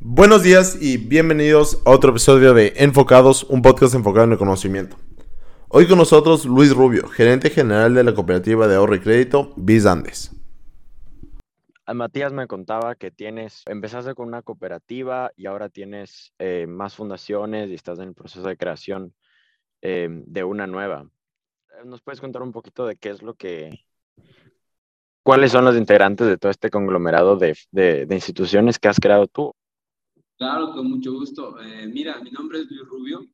Buenos días y bienvenidos a otro episodio de Enfocados, un podcast enfocado en el conocimiento. Hoy con nosotros Luis Rubio, gerente general de la cooperativa de ahorro y crédito Bis Andes. Ah, Matías me contaba que tienes, empezaste con una cooperativa y ahora tienes eh, más fundaciones y estás en el proceso de creación eh, de una nueva. ¿Nos puedes contar un poquito de qué es lo que, cuáles son los integrantes de todo este conglomerado de instituciones que has creado tú? Claro, con mucho gusto. Eh, mira, mi nombre es Luis Rubio.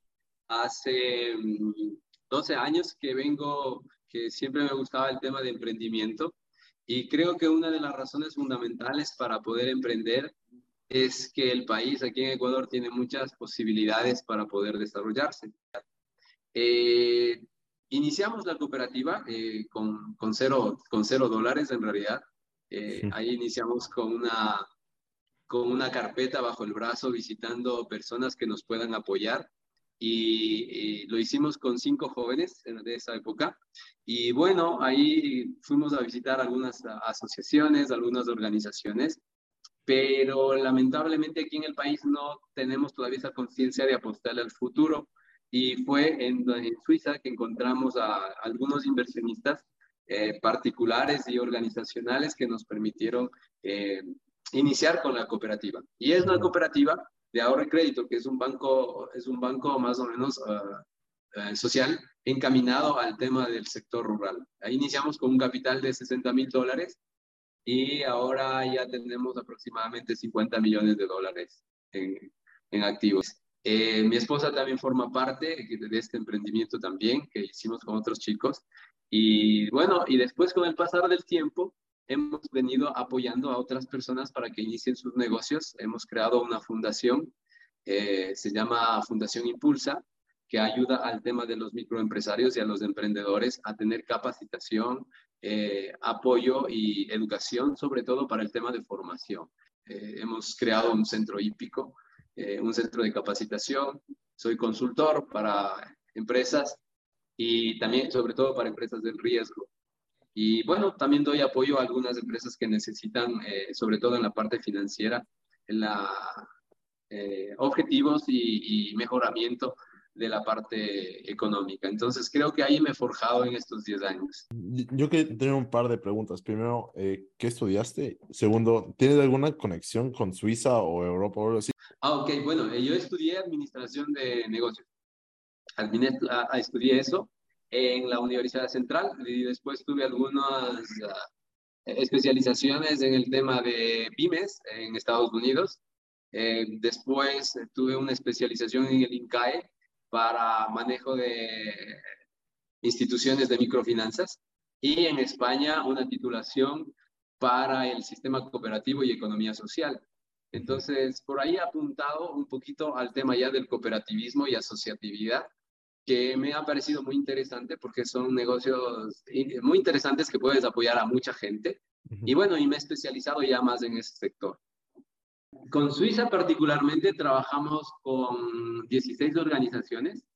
Hace 12 mm, años que vengo, que siempre me gustaba el tema de emprendimiento y creo que una de las razones fundamentales para poder emprender es que el país aquí en Ecuador tiene muchas posibilidades para poder desarrollarse. Eh, iniciamos la cooperativa eh, con, con, cero, con cero dólares en realidad. Ahí iniciamos con una con una carpeta bajo el brazo visitando personas que nos puedan apoyar. Y, lo hicimos con cinco jóvenes de esa época. Y bueno, ahí fuimos a visitar algunas asociaciones, algunas organizaciones, pero lamentablemente aquí en el país no tenemos todavía esa conciencia de apostarle al futuro. Y fue en, Suiza que encontramos a algunos inversionistas eh, particulares y organizacionales que nos permitieron eh, iniciar con la cooperativa. Y es una cooperativa de ahorro y crédito, que es un banco, es un banco más o menos ah, eh, social encaminado al tema del sector rural. Ahí iniciamos con un capital de 60 mil dólares y ahora ya tenemos aproximadamente 50 millones de dólares en, en activos. Eh, mi esposa también forma parte de este emprendimiento también que hicimos con otros chicos. Y bueno, y después con el pasar del tiempo, hemos venido apoyando a otras personas para que inicien sus negocios. Hemos creado una fundación, eh, se llama Fundación Impulsa, que ayuda al tema de los microempresarios y a los emprendedores a tener capacitación, eh, apoyo y educación, sobre todo para el tema de formación. Eh, hemos creado un centro hípico, un centro de capacitación. Soy consultor para empresas y también, sobre todo, para empresas del riesgo. Y bueno, también doy apoyo a algunas empresas que necesitan, eh, sobre todo en la parte financiera, en la eh, objetivos y, mejoramiento de la parte económica. Entonces, creo que ahí me he forjado en estos 10 años. Yo quiero tener un par de preguntas. Primero, eh, ¿qué estudiaste? Segundo, ¿tienes alguna conexión con Suiza o Europa o algo así? Ah, ok, bueno, yo estudié administración de negocios. Ah, estudié eso en la Universidad Central y después tuve algunas ah, especializaciones en el tema de pymes en Estados Unidos. Eh, después tuve una especialización en el INCAE para manejo de instituciones de microfinanzas y en España una titulación para el sistema cooperativo y economía social. Entonces, por ahí apuntado un poquito al tema ya del cooperativismo y asociatividad que me ha parecido muy interesante porque son negocios muy interesantes que puedes apoyar a mucha gente. Y bueno, y me he especializado ya más en ese sector. Con Suiza particularmente trabajamos con 16 organizaciones,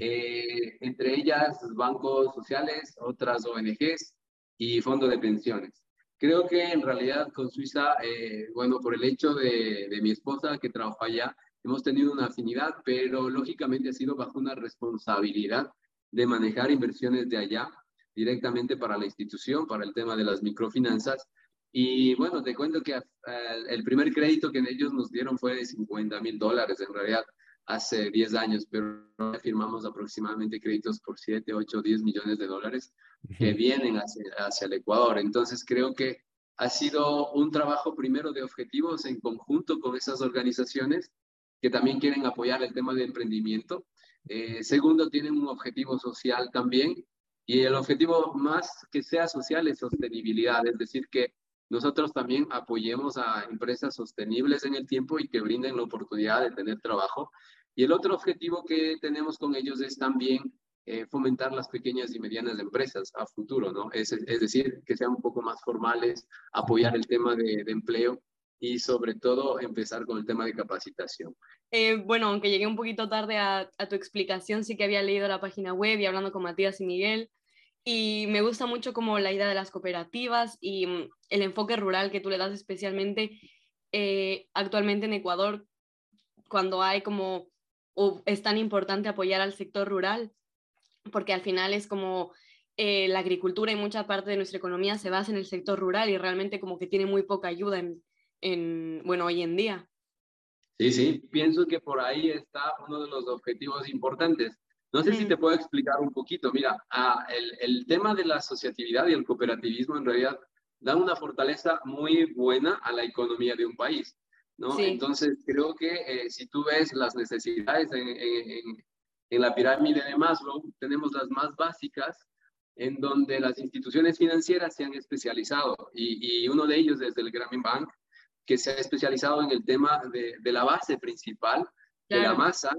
eh, entre ellas bancos sociales, otras ONGs y fondos de pensiones. Creo que en realidad con Suiza, eh, bueno, por el hecho de, de mi esposa que trabaja allá, hemos tenido una afinidad, pero lógicamente ha sido bajo una responsabilidad de manejar inversiones de allá directamente para la institución, para el tema de las microfinanzas. Y bueno, te cuento que eh, el primer crédito que ellos nos dieron fue de 50 mil dólares, en realidad hace 10 años, pero firmamos aproximadamente créditos por 7, 8, 10 millones de dólares que vienen hacia, hacia el Ecuador. Entonces creo que ha sido un trabajo primero de objetivos en conjunto con esas organizaciones que también quieren apoyar el tema de emprendimiento. Eh, segundo, tienen un objetivo social también y el objetivo más que sea social es sostenibilidad, es decir, que nosotros también apoyemos a empresas sostenibles en el tiempo y que brinden la oportunidad de tener trabajo. Y el otro objetivo que tenemos con ellos es también eh, fomentar las pequeñas y medianas empresas a futuro, ¿no? Es, decir, que sean un poco más formales, apoyar el tema de empleo y sobre todo empezar con el tema de capacitación. Eh, bueno, aunque llegué un poquito tarde a, tu explicación, sí que había leído la página web y hablando con Matías y Miguel. Y me gusta mucho como la idea de las cooperativas y mm, el enfoque rural que tú le das especialmente eh, actualmente en Ecuador. cuando hay como, o es tan importante apoyar al sector rural, porque al final es como eh, la agricultura y mucha parte de nuestra economía se basa en el sector rural y realmente como que tiene muy poca ayuda en, en bueno, hoy en día. Sí, sí, pienso que por ahí está uno de los objetivos importantes. No sé si te puedo explicar un poquito. Mira, ah, el, el, tema de la asociatividad y el cooperativismo en realidad da una fortaleza muy buena a la economía de un país. ¿no? Entonces, creo que eh, si tú ves las necesidades en, en, en, la pirámide de Maslow, tenemos las más básicas, en donde las instituciones financieras se han especializado, y, y uno de ellos es el Grameen Bank, que se ha especializado en el tema de, de la base principal, de la masa,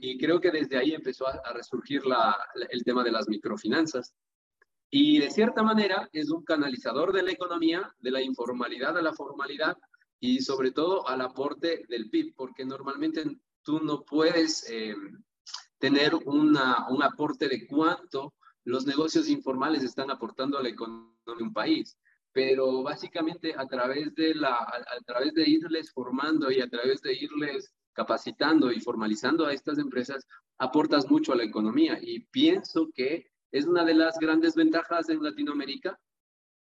y, creo que desde ahí empezó a, a resurgir la, el tema de las microfinanzas. Y de cierta manera es un canalizador de la economía, de la informalidad a la formalidad y sobre todo al aporte del PIB, porque normalmente tú no puedes eh, tener una, un aporte de cuánto los negocios informales están aportando a la economía de un país. Pero básicamente a través de, la, a través de irles formando y a través de irles capacitando y formalizando a estas empresas, aportas mucho a la economía. Y pienso que es una de las grandes ventajas en Latinoamérica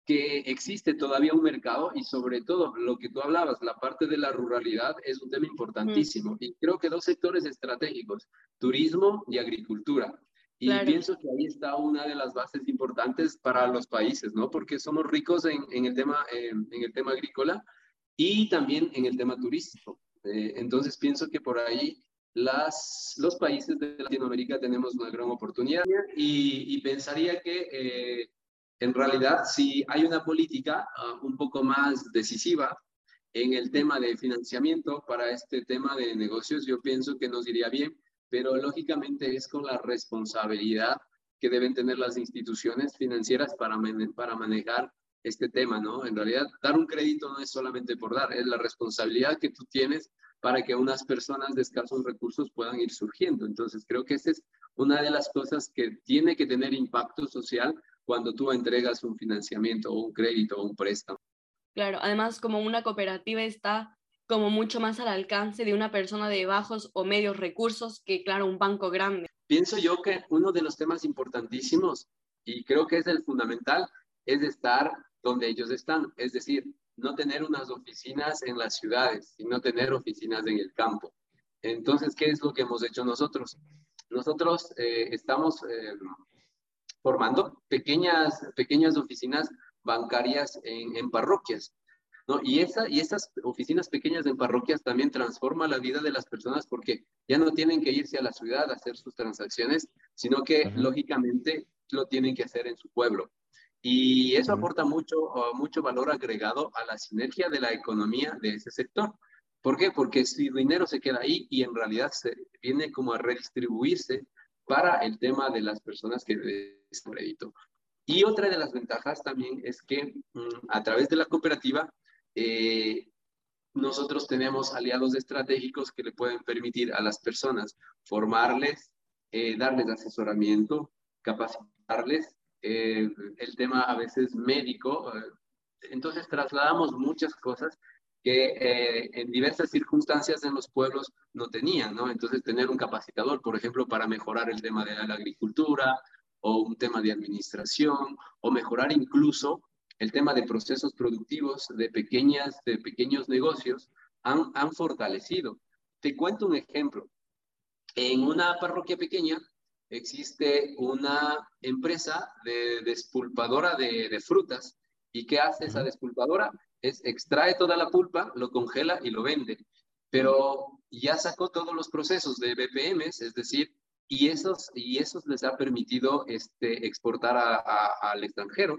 que existe todavía un mercado y sobre todo lo que tú hablabas, la parte de la ruralidad es un tema importantísimo y creo que dos sectores estratégicos, turismo y agricultura. Y pienso que ahí está una de las bases importantes para los países, ¿no? Porque somos ricos en, en el, tema, en el tema agrícola y también en el tema turístico. Eh, entonces pienso que por ahí las, los países de Latinoamérica tenemos una gran oportunidad y, pensaría que eh, en realidad si hay una política ah, un poco más decisiva en el tema de financiamiento para este tema de negocios, yo pienso que nos iría bien, pero lógicamente es con la responsabilidad que deben tener las instituciones financieras para, para manejar este tema, ¿no? En realidad, dar un crédito no es solamente por dar, es la responsabilidad que tú tienes para que unas personas de escasos recursos puedan ir surgiendo. Entonces, creo que esa es una de las cosas que tiene que tener impacto social cuando tú entregas un financiamiento o un crédito o un préstamo. Claro, además como una cooperativa está como mucho más al alcance de una persona de bajos o medios recursos que, claro, un banco grande. Pienso yo que uno de los temas importantísimos, y creo que es el fundamental, es estar donde ellos están. Es decir, no tener unas oficinas en las ciudades, sino tener oficinas en el campo. Entonces, ¿qué es lo que hemos hecho nosotros? Nosotros eh, estamos eh, formando pequeñas, pequeñas oficinas bancarias en, parroquias. ¿No? Y, esa, y esas oficinas pequeñas en parroquias también transforman la vida de las personas porque ya no tienen que irse a la ciudad a hacer sus transacciones, sino que lógicamente lo tienen que hacer en su pueblo. Y eso aporta mucho, mucho valor agregado a la sinergia de la economía de ese sector. ¿Por qué? Porque si el dinero se queda ahí y en realidad se viene como a redistribuirse para el tema de las personas que de crédito. Y otra de las ventajas también es que mm, a través de la cooperativa eh, nosotros tenemos aliados estratégicos que le pueden permitir a las personas formarles, eh, darles asesoramiento, capacitarles eh, el tema a veces médico. Entonces trasladamos muchas cosas que en diversas circunstancias en los pueblos no tenían, ¿no? Entonces tener un capacitador, por ejemplo, para mejorar el tema de la agricultura o un tema de administración o mejorar incluso el tema de procesos productivos de, pequeñas, de pequeños negocios, han, han fortalecido. Te cuento un ejemplo. En una parroquia pequeña existe una empresa de despulpadora de, frutas. ¿Y qué hace esa despulpadora? Es extrae toda la pulpa, lo congela y lo vende. Pero ya sacó todos los procesos de BPMs, es decir, y esos, y esos les ha permitido este, exportar al extranjero.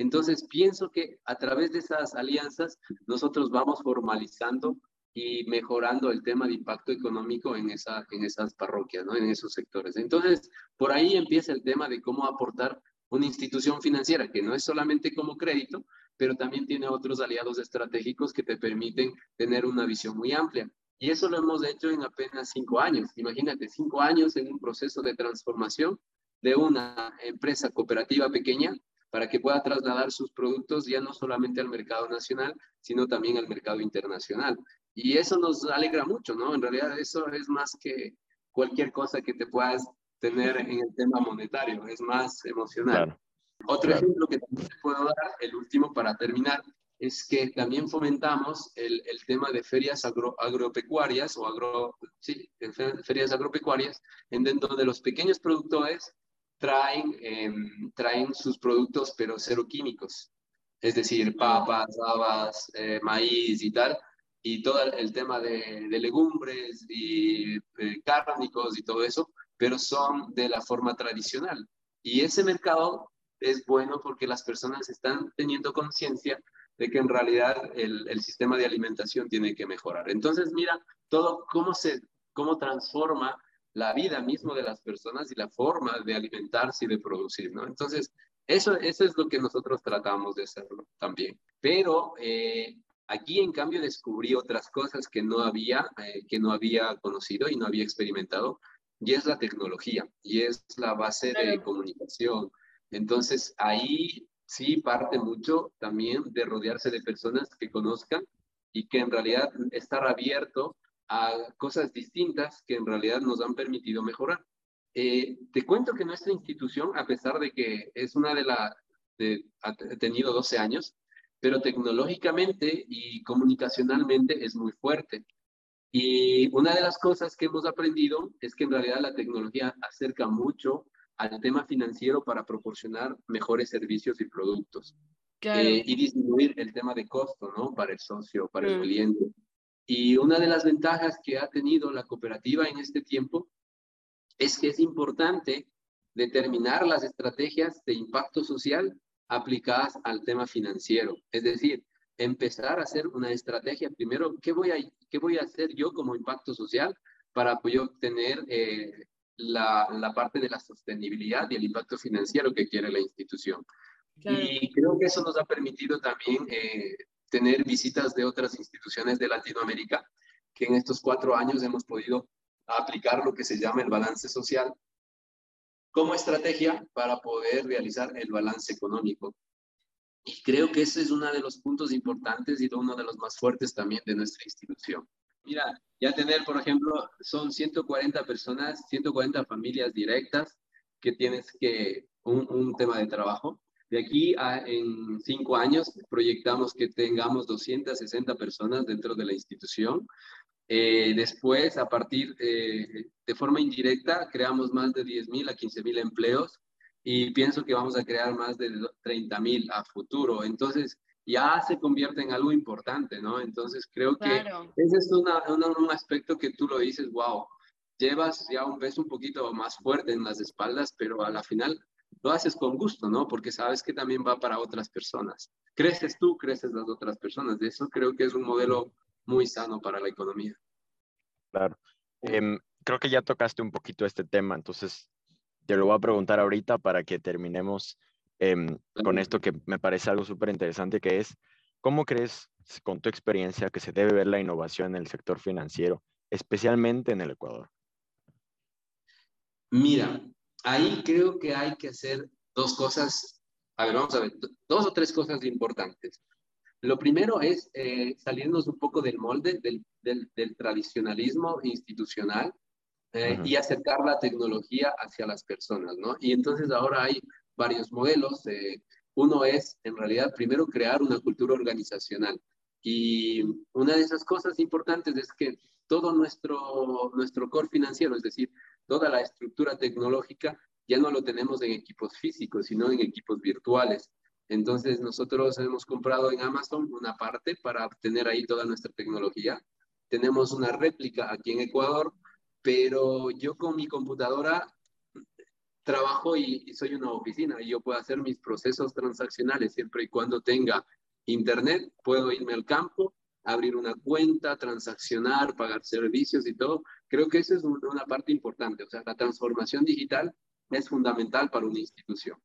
Entonces, pienso que a través de esas alianzas nosotros vamos formalizando y mejorando el tema de impacto económico en, esa, en esas parroquias, ¿no? en esos sectores. Entonces, por ahí empieza el tema de cómo aportar una institución financiera que no es solamente como crédito, pero también tiene otros aliados estratégicos que te permiten tener una visión muy amplia. Y eso lo hemos hecho en apenas cinco años. Imagínate, cinco años en un proceso de transformación de una empresa cooperativa pequeña para que pueda trasladar sus productos ya no solamente al mercado nacional, sino también al mercado internacional. Y eso nos alegra mucho, ¿no? En realidad eso es más que cualquier cosa que te puedas tener en el tema monetario, es más emocional. Otro ejemplo que también te puedo dar, el último para terminar, es que también fomentamos el, el tema de ferias agropecuarias o agro, sí, ferias agropecuarias, en donde los pequeños productores traen, em, traen sus productos pero cero químicos, es decir, papas, habas, eh, maíz y tal, y todo el tema de, de legumbres y eh, cárnicos y todo eso, pero son de la forma tradicional. Y ese mercado es bueno porque las personas están teniendo conciencia de que en realidad el, el, sistema de alimentación tiene que mejorar. Entonces, mira todo cómo se cómo transforma la vida mismo de las personas y la forma de alimentarse y de producir, ¿no? Entonces, eso, eso es lo que nosotros tratamos de hacerlo también. Pero eh, aquí, en cambio, descubrí otras cosas que no había, eh, que no había conocido y no había experimentado, y es la tecnología, y es la base de comunicación. Entonces, ahí sí parte mucho también de rodearse de personas que conozcan y que en realidad estar abierto a cosas distintas que en realidad nos han permitido mejorar. Eh, te cuento que nuestra institución, a pesar de que es una de las, ha tenido 12 años, pero tecnológicamente y comunicacionalmente es muy fuerte. Y una de las cosas que hemos aprendido es que en realidad la tecnología acerca mucho al tema financiero para proporcionar mejores servicios y productos. Eh, y disminuir el tema de costo, ¿no? Para el socio, para el mm. cliente. Y una de las ventajas que ha tenido la cooperativa en este tiempo es que es importante determinar las estrategias de impacto social aplicadas al tema financiero. Es decir, empezar a hacer una estrategia. Primero, ¿qué voy a, qué voy a hacer yo como impacto social para poder obtener eh, la, la, parte de la sostenibilidad y el impacto financiero que quiere la institución. Y creo que eso nos ha permitido también eh, tener visitas de otras instituciones de Latinoamérica, que en estos cuatro años hemos podido aplicar lo que se llama el balance social como estrategia para poder realizar el balance económico. Y creo que ese es uno de los puntos importantes y uno de los más fuertes también de nuestra institución. Mira, ya tener, por ejemplo, son 140 personas, 140 familias directas que tienes que, un, un tema de trabajo. De aquí a en cinco años proyectamos que tengamos 260 personas dentro de la institución. Eh, después, a partir eh, de forma indirecta, creamos más de 10.000 a 15.000 empleos y pienso que vamos a crear más de 30.000 a futuro. Entonces, ya se convierte en algo importante, ¿no? Entonces creo que ese es una, un aspecto que tú lo dices, wow, llevas ya un peso un poquito más fuerte en las espaldas, pero a la final lo haces con gusto, ¿no? Porque sabes que también va para otras personas. Creces tú, creces las otras personas. De eso creo que es un modelo muy sano para la economía. Claro. Em, creo que ya tocaste un poquito este tema, entonces te lo voy a preguntar ahorita para que terminemos Em, con esto que me parece algo súper interesante, que es, ¿cómo crees, con tu experiencia, que se debe ver la innovación en el sector financiero, especialmente en el Ecuador? Mira, ahí creo que hay que hacer dos cosas, a ver, vamos a ver, dos o tres cosas importantes. Lo primero es eh, salirnos un poco del molde, del, del, tradicionalismo institucional eh, y acercar la tecnología hacia las personas, ¿no? Y entonces ahora hay varios modelos. Eh, uno es, en realidad, primero crear una cultura organizacional. Y una de esas cosas importantes es que todo nuestro, nuestro core financiero, es decir, toda la estructura tecnológica, ya no lo tenemos en equipos físicos, sino en equipos virtuales. Entonces, nosotros hemos comprado en Amazon una parte para obtener ahí toda nuestra tecnología. Tenemos una réplica aquí en Ecuador, pero yo con mi computadora trabajo y, soy una oficina y yo puedo hacer mis procesos transaccionales siempre y cuando tenga internet, puedo irme al campo, abrir una cuenta, transaccionar, pagar servicios y todo. Creo que esa es una parte importante, o sea, la transformación digital es fundamental para una institución.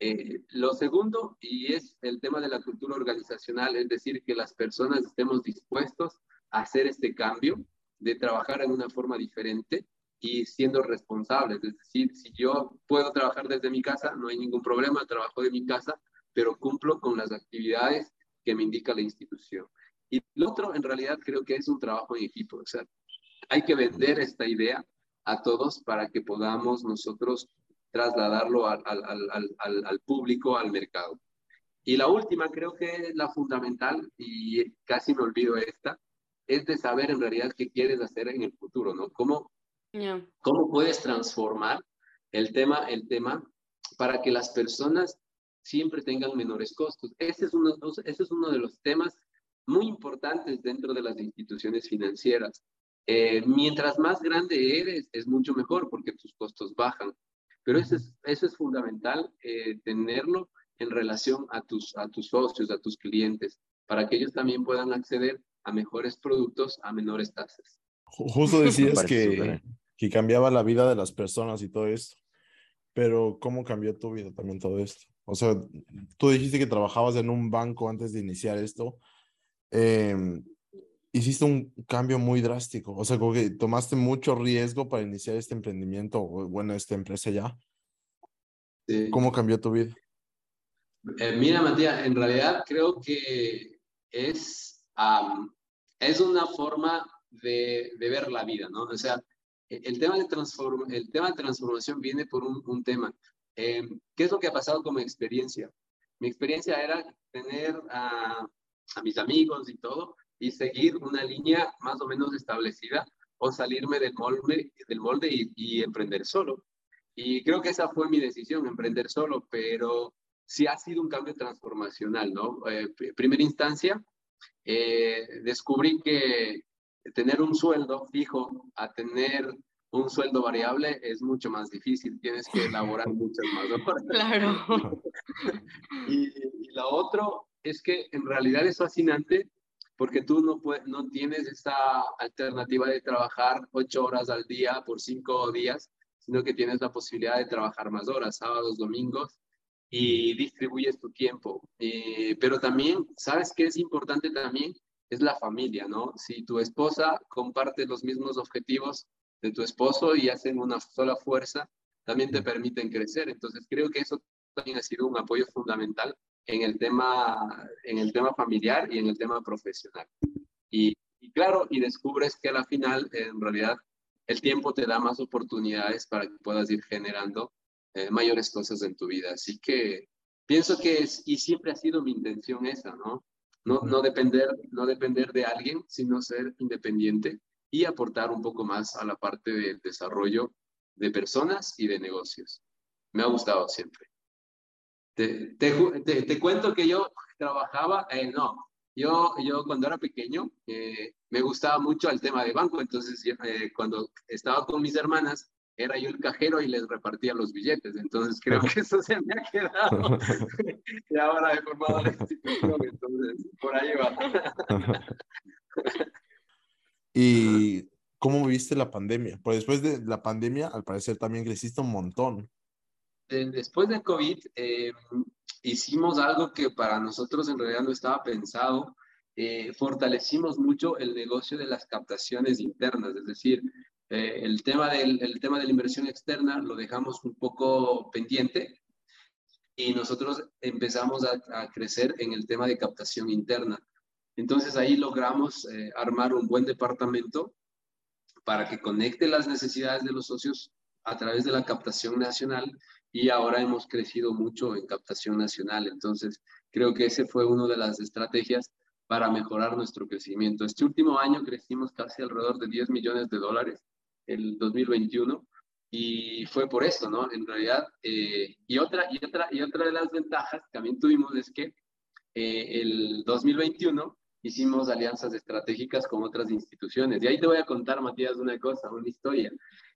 Eh, lo segundo, y es el tema de la cultura organizacional, es decir, que las personas estemos dispuestos a hacer este cambio, de trabajar en una forma diferente, y siendo responsables. Es decir, si yo puedo trabajar desde mi casa, no hay ningún problema, trabajo de mi casa, pero cumplo con las actividades que me indica la institución. Y lo otro, en realidad, creo que es un trabajo en equipo. O sea, hay que vender esta idea a todos para que podamos nosotros trasladarlo al, al, al, al, público, al mercado. Y la última, creo que es la fundamental, y casi me olvido esta, es de saber en realidad qué quieres hacer en el futuro, ¿no? ¿Cómo, cómo puedes transformar el tema, el tema para que las personas siempre tengan menores costos? Ese es uno, ese es uno de los temas muy importantes dentro de las instituciones financieras. Eh, mientras más grande eres, es mucho mejor porque tus costos bajan. Pero eso es, eso es fundamental, eh, tenerlo en relación a tus, a tus socios, a tus clientes, para que ellos también puedan acceder a mejores productos a menores tasas. Justo decías que, que cambiaba la vida de las personas y todo esto, pero ¿cómo cambió tu vida también todo esto? O sea, tú dijiste que trabajabas en un banco antes de iniciar esto. Em, hiciste un cambio muy drástico, o sea, como que tomaste mucho riesgo para iniciar este emprendimiento, o bueno, esta empresa ya. ¿Cómo cambió tu vida? Eh, mira, Matías, en realidad creo que es, es una forma de, de, ver la vida, ¿no? O sea, e, el tema de, transform, el tema de transformación viene por un, un tema. Eh, ¿Qué es lo que ha pasado como experiencia? Mi experiencia era tener a, a mis amigos y todo y seguir una línea más o menos establecida o salirme del molde, del molde y, y emprender solo. Y creo que esa fue mi decisión, emprender solo, pero sí ha sido un cambio transformacional, ¿no? Eh, primera instancia, eh, descubrí que tener un sueldo fijo a tener un sueldo variable es mucho más difícil, tienes que elaborar muchas más horas. Claro. y, y lo otro es que en realidad es fascinante porque tú no, puedes, no tienes esa alternativa de trabajar ocho horas al día por cinco días, sino que tienes la posibilidad de trabajar más horas, sábados, domingos, y distribuyes tu tiempo. Eh, pero también, ¿sabes qué es importante también? Es la familia, ¿no? Si tu esposa comparte los mismos objetivos de tu esposo y hacen una sola fuerza, también te permiten crecer. Entonces, creo que eso también ha sido un apoyo fundamental en el tema, en el tema familiar y en el tema profesional. Y, y claro, y descubres que a la final, en realidad, el tiempo te da más oportunidades para que puedas ir generando eh, mayores cosas en tu vida. Así que pienso que es, y siempre ha sido mi intención esa, ¿no? No, no, depender, no depender de alguien, sino ser independiente y aportar un poco más a la parte del desarrollo de personas y de negocios. Me ha gustado siempre. Te, te, te, cuento que yo trabajaba, eh, no, yo, yo cuando era pequeño eh, me gustaba mucho el tema de banco, entonces eh, cuando estaba con mis hermanas, era yo el cajero y les repartía los billetes. Entonces creo que eso se me ha quedado. y ahora he formado la institución, entonces por ahí va. ¿Y cómo viste la pandemia? Pues después de la pandemia, al parecer también creciste un montón. Después de COVID, eh, hicimos algo que para nosotros en realidad no estaba pensado. Eh, fortalecimos mucho el negocio de las captaciones internas, es decir, eh, el, tema del, el tema de la inversión externa lo dejamos un poco pendiente y nosotros empezamos a, crecer en el tema de captación interna. Entonces ahí logramos eh, armar un buen departamento para que conecte las necesidades de los socios a través de la captación nacional y ahora hemos crecido mucho en captación nacional. Entonces creo que ese fue una de las estrategias para mejorar nuestro crecimiento. Este último año crecimos casi alrededor de 10 millones de dólares el 2021 y fue por eso, ¿no? En realidad, eh, y, otra, y, otra, y otra de las ventajas que también tuvimos es que eh, el 2021 hicimos alianzas estratégicas con otras instituciones. Y ahí te voy a contar, Matías, una cosa, una historia.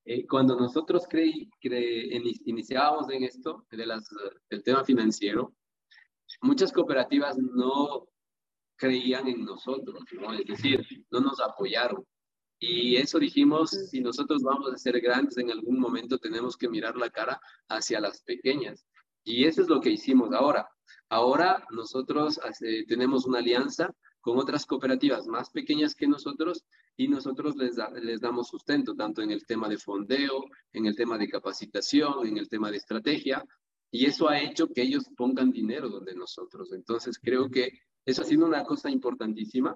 Eh, cuando nosotros creí, cre, iniciábamos en esto, de las, del tema financiero, muchas cooperativas no creían en nosotros, ¿no? Es decir, no nos apoyaron. Y eso dijimos, si nosotros vamos a ser grandes en algún momento, tenemos que mirar la cara hacia las pequeñas. Y eso es lo que hicimos ahora. Ahora nosotros hace, tenemos una alianza con otras cooperativas más pequeñas que nosotros y nosotros les, les damos sustento, tanto en el tema de fondeo, en el tema de capacitación, en el tema de estrategia. Y eso ha hecho que ellos pongan dinero donde nosotros. Entonces creo que eso ha sido una cosa importantísima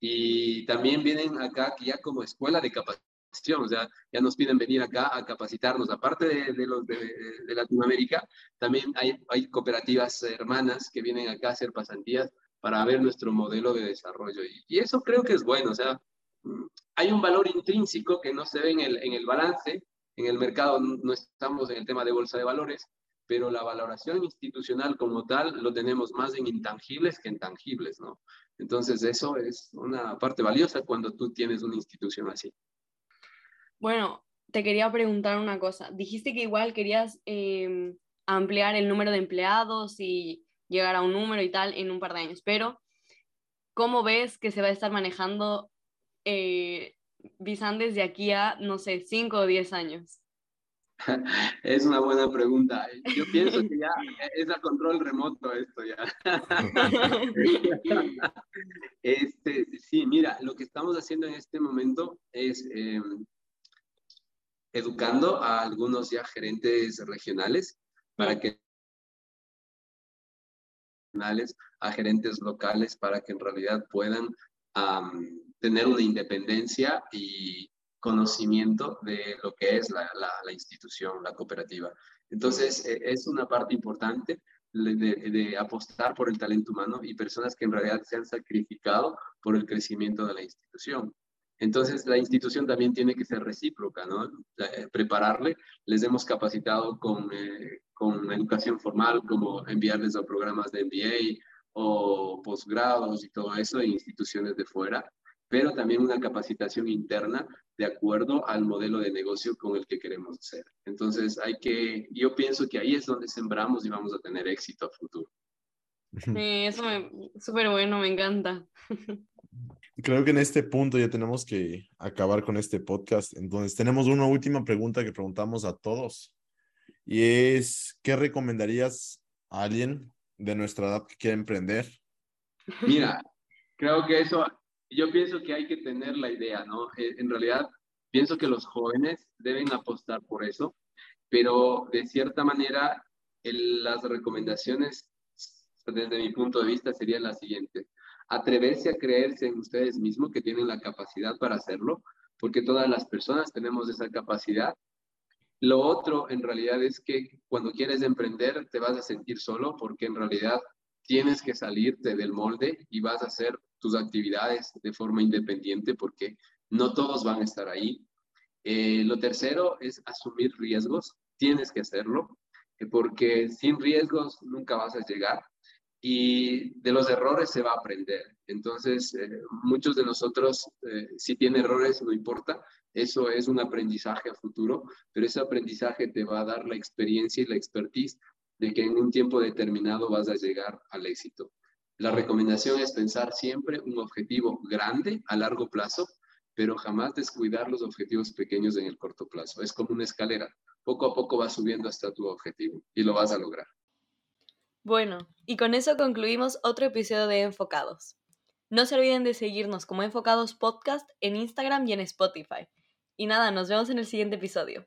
y también vienen acá ya como escuela de capacitación, o sea, ya nos piden venir acá a capacitarnos. Aparte de, los de, Latinoamérica, también hay, hay cooperativas hermanas que vienen acá a hacer pasantías para ver nuestro modelo de desarrollo. Y, eso creo que es bueno, o sea, mm, hay un valor intrínseco que no se ve en el, en el balance, en el mercado no estamos en el tema de bolsa de valores, pero la valoración institucional como tal lo tenemos más en intangibles que en tangibles, ¿no? Entonces eso es una parte valiosa cuando tú tienes una institución así. Bueno, te quería preguntar una cosa. Dijiste que igual querías em, ampliar el número de empleados y llegar a un número y tal en un par de años, pero ¿cómo ves que se va a estar manejando eh, Visandes de aquí a, no sé, 5 o 10 años? Es una buena pregunta. Yo pienso que ya es a control remoto esto ya. Este, sí, mira, lo que estamos haciendo en este momento es em, educando a algunos ya gerentes regionales para que a gerentes locales para que en realidad puedan tener una independencia y conocimiento de lo que es la, institución, la cooperativa. Entonces, e, es una parte importante de, apostar por el talento humano y personas que en realidad se han sacrificado por el crecimiento de la institución. Entonces, la institución también tiene que ser recíproca, ¿no? Eh, prepararle. Les hemos capacitado con, eh, con educación formal, como enviarles a programas de MBA o posgrados y todo eso en instituciones de fuera pero también una capacitación interna de acuerdo al modelo de negocio con el que queremos hacer. Entonces, hay que, yo pienso que ahí es donde sembramos y vamos a tener éxito a futuro. Sí, eso es súper bueno, me encanta. Creo que en este punto ya tenemos que acabar con este podcast. Entonces, tenemos una última pregunta que preguntamos a todos. Y es, ¿qué recomendarías a alguien de nuestra edad que quiera emprender? Mira, creo que eso yo pienso que hay que tener la idea, ¿no? Eh, en realidad, pienso que los jóvenes deben apostar por eso, pero de cierta manera, las recomendaciones, desde mi punto de vista, serían las siguientes. Atreverse a creerse en ustedes mismos que tienen la capacidad para hacerlo, porque todas las personas tenemos esa capacidad. Lo otro, en realidad, es que cuando quieres emprender, te vas a sentir solo, porque en realidad tienes que salirte del molde y vas a hacer tus actividades de forma independiente porque no todos van a estar ahí. Eh, lo tercero es asumir riesgos. Tienes que hacerlo eh, porque sin riesgos nunca vas a llegar y de los errores se va a aprender. Entonces, eh, muchos de nosotros, si tiene errores, no importa, eso es un aprendizaje a futuro, pero ese aprendizaje te va a dar la experiencia y la expertise de que en un tiempo determinado vas a llegar al éxito. La recomendación es pensar siempre un objetivo grande a largo plazo, pero jamás descuidar los objetivos pequeños en el corto plazo. Es como una escalera. Poco a poco vas subiendo hasta tu objetivo y lo vas a lograr. Bueno, y con eso concluimos otro episodio de Enfocados. No se olviden de seguirnos como Enfocados Podcast en Instagram y en Spotify. Y nada, nos vemos en el siguiente episodio.